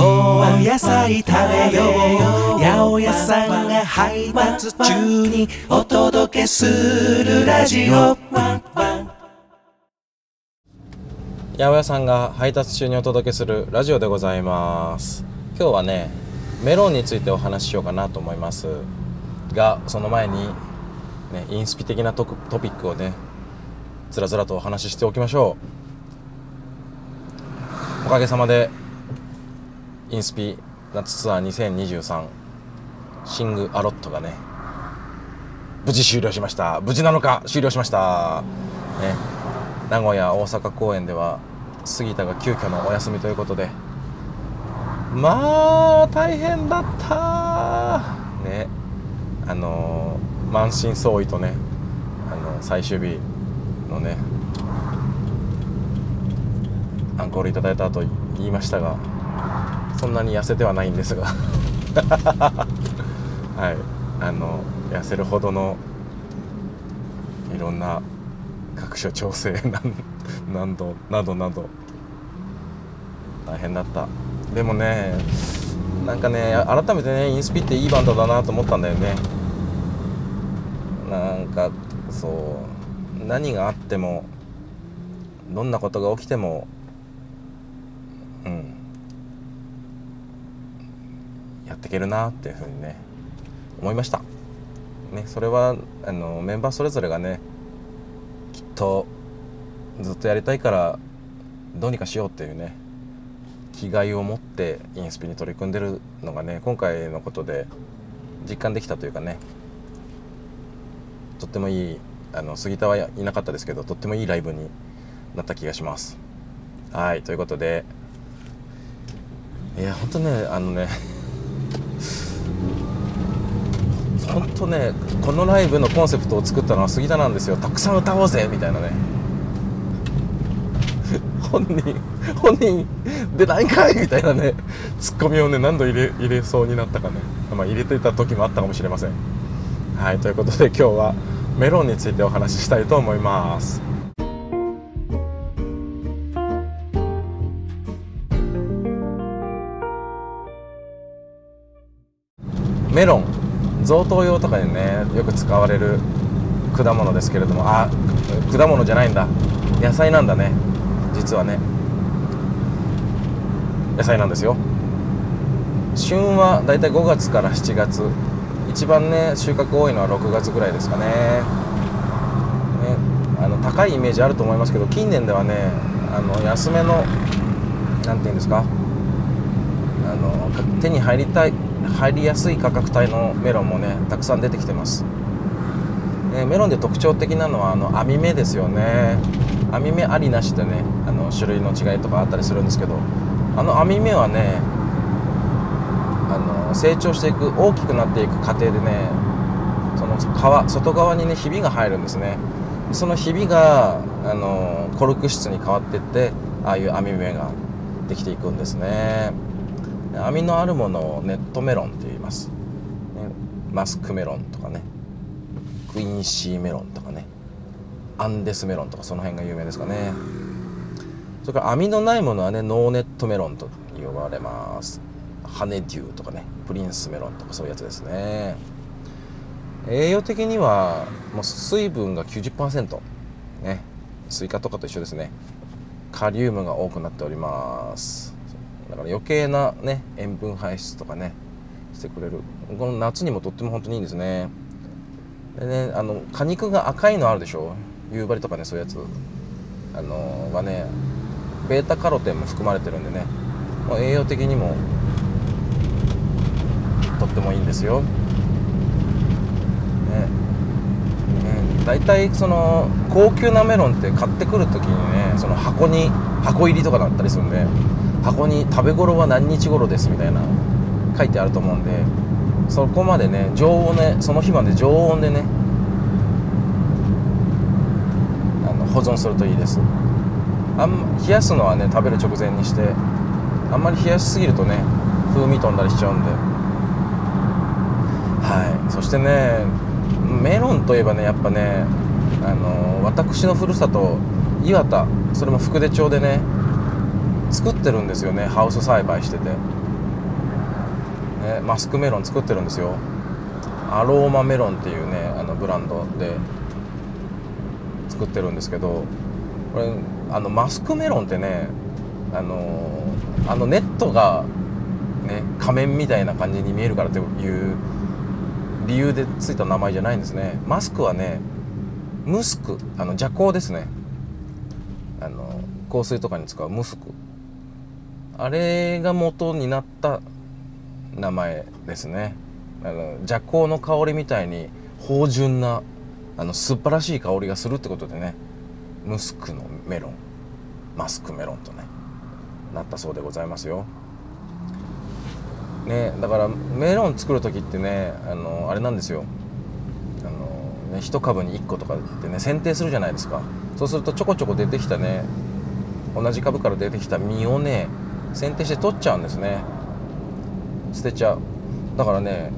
お野菜食べよう八百屋さんが配達中にお届けするラジオ八百屋さんが配達中にお届けするラジオでございます今日はねメロンについてお話ししようかなと思いますがその前に、ね、インスピ的なトトピックをねつらつらとお話ししておきましょうおかげさまでインスピ夏ツアー2023シングアロットがね無事終了しました。無事なのか終了しました。ね。名古屋大阪公演では杉田が急遽のお休みということでまあ大変だった。ね。あの満身創痍とねあの最終日のねアンコールいただいた後言いましたがそんなに痩せてはないんですが。はい。あの痩せるほどのいろんな各種調整 なんどなどなど。大変だった。でもねなんかね改めてねインスピっていいバンドだなと思ったんだよね。なんかそう。何があってもどんなことが起きてもうん。やっていけるなっていうふうにね思いました。ねそれはあのメンバーそれぞれがねきっとずっとやりたいからどうにかしようっていうね気概を持ってインスピに取り組んでるのがね今回のことで実感できたというかねとってもいいあの杉田はいなかったですけどとってもいいライブになった気がします。はいということでいや本当ねあのね本当ねこのライブのコンセプトを作ったのは杉田なんですよ。たくさん歌おうぜみたいなね。本人本人でないかいみたいなねツッコミをね何度入れ入れそうになったかね、まあ、入れてた時もあったかもしれません。はいということで今日はメロンについてお話ししたいと思います。メロン贈答用とかにねよく使われる果物ですけれどもあ果物じゃないんだ。野菜なんだね。実はね。野菜なんですよ。旬はだいたい5月から7月。一番ね収穫多いのは6月ぐらいですかね。ねあの高いイメージあると思いますけど近年ではねあの安めの何て言うんですか？あの手に入りたい入りやすい価格帯のメロンもねたくさん出てきてます、えー、メロンで特徴的なのはあの網目ですよね。網目ありなしでねあの種類の違いとかあったりするんですけどあの網目はねあの成長していく大きくなっていく過程でねその皮外側にねひびが入るんですね。そのひびがあのコルク質に変わっていってああいう網目ができていくんですね。網のあるものをネットメロンって言います、ね、マスクメロンとかね。クインシーメロンとかね。アンデスメロンとかその辺が有名ですかね。それから網のないものはねノーネットメロンと呼ばれます。ハネデューとかね。プリンスメロンとかそういうやつですね。栄養的にはもう水分が90%ね。スイカとかと一緒ですね。カリウムが多くなっております。だから余計なね塩分排出とかねしてくれる。この夏にもとっても本当にいいんですね。でねあの果肉が赤いのあるでしょ？夕張とかねそういうやつ。あのはねベータカロテンも含まれてるんでね。もう栄養的にもとってもいいんですよ。ね。ね大体その高級なメロンって買ってくる時にねその箱に箱入りとかだったりするんで。箱に食べ頃は何日頃ですみたいな書いてあると思うんでそこまでね常温ねその日まで常温でねあの保存するといいです。あん冷やすのはね食べる直前にしてあんまり冷やしすぎるとね風味飛んだりしちゃうんで。はい。そしてねメロンといえばねやっぱねあの私のふるさと岩田それも福出町でね作ってるんですよね。ハウス栽培してて、ね、マスクメロン作ってるんですよ。アローマメロンっていうねあのブランドで作ってるんですけどこれあのマスクメロンってねあのあのネットがね仮面みたいな感じに見えるからという理由でついた名前じゃないんですね。マスクはねムスクあの邪香ですね。あの香水とかに使うムスク。あれが元になった名前ですね。あの邪香の香りみたいに芳醇なあの素晴らしい香りがするってことでね。ムスクのメロン。マスクメロンとねなったそうでございますよ。ねだからメロン作る時ってねあのあれなんですよ。あの、ね、1株に1個とかってね剪定するじゃないですか。そうするとちょこちょこ出てきたね同じ株から出てきた実をね剪定して取っちゃうんですね。捨てちゃう。だからね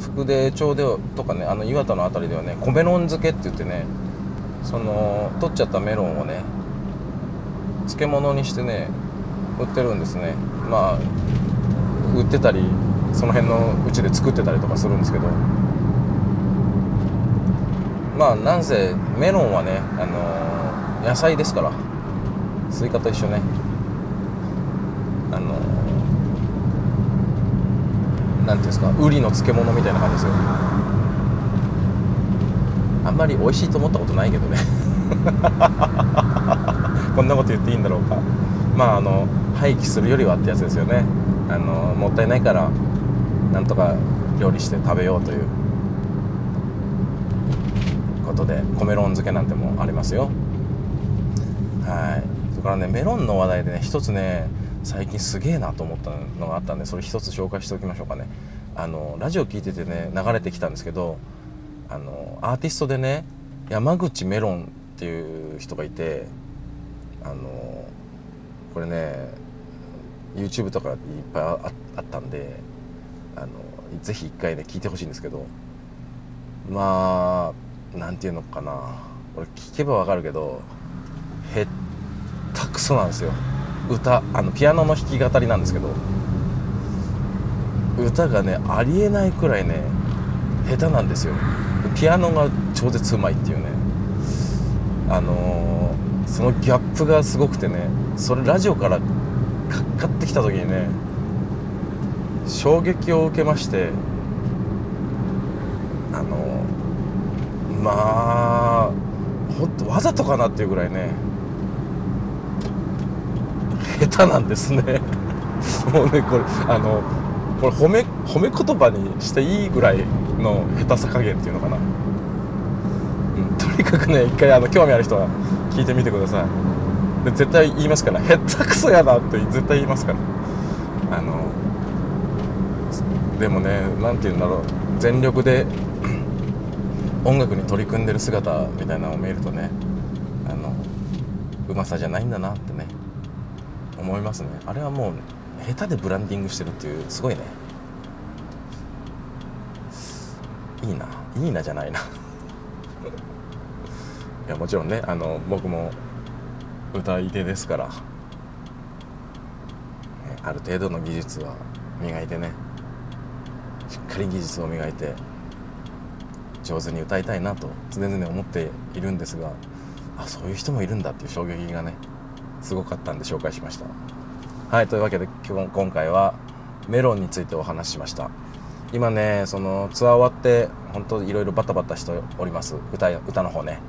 福出町でとかねあの岩田の辺りではね米ロン漬けって言ってねその取っちゃったメロンをね漬物にしてね売ってるんですね。まあ売ってたりその辺のうちで作ってたりとかするんですけど。まあなんせメロンはね、あの、野菜ですからスイカと一緒ね。あの、なんていうんですかウリの漬物みたいな感じですよ。あんまり美味しいと思ったことないけどね。こんなこと言っていいんだろうか。まああの廃棄するよりはってやつですよね。あのもったいないからなんとか料理して食べようという。ことで米ロン漬けなんてもありますよ。はい。それからねメロンの話題でね一つね最近すげえなと思ったのがあったんでそれ一つ紹介しておきましょうかね。あのラジオ聞いててね流れてきたんですけどあのアーティストでね山口メロンっていう人がいてあのこれね YouTube とかいっぱいあったんであのぜひ一回ね聞いてほしいんですけどまあなんていうのかな。俺聞けばわかるけどへったくそなんですよ。歌あのピアノの弾き語りなんですけど歌がねありえないくらいね下手なんですよ。ピアノが超絶うまいっていうね。あのー、そのギャップがすごくてねそれラジオからかかってきた時にね衝撃を受けましてあのまあほんとわざとかなっていうぐらいね下手なんですね。もうねこれあのこれ褒め褒め言葉にしていいぐらいの下手さ加減っていうのかな、うん、とにかくね一回あの興味ある人は聞いてみてください。で絶対言いますから。下手くそやなって絶対言いますから。あのでもね何て言うんだろう。全力で 音楽に取り組んでる姿みたいなのを見るとねあのうまさじゃないんだなってね。思いますね。あれはもう下手でブランディングしてるっていうすごいね。いいな。いいなじゃないな。いやもちろんねあの僕も歌い手ですから、ある程度の技術は磨いてね。しっかり技術を磨いて上手に歌いたいなと常々思っているんですがあそういう人もいるんだっていう衝撃がねすごかったんで紹介しました。はいというわけで今回はメロンについてお話ししました。今ねそのツアー終わって本当いろいろバタバタしております。歌歌の方ね。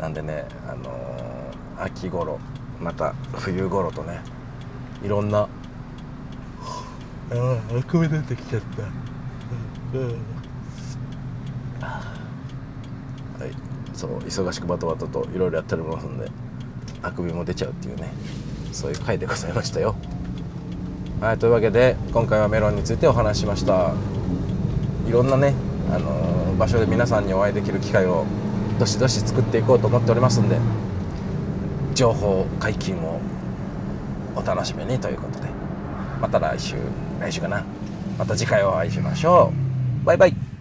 なんでねあの秋頃また冬頃とねいろんなあああくび出てきちゃった、うん。はい。そう忙しくバタバタといろいろやっておりますんであくびも出ちゃうっていうね。そういう回でございましたよ。はいというわけで今回はメロンについてお話ししました。いろんなね、あのー、場所で皆さんにお会いできる機会をどしどし作っていこうと思っておりますんで情報解禁をお楽しみにということで。また来週来週かな。また次回お会いしましょう。バイバイ。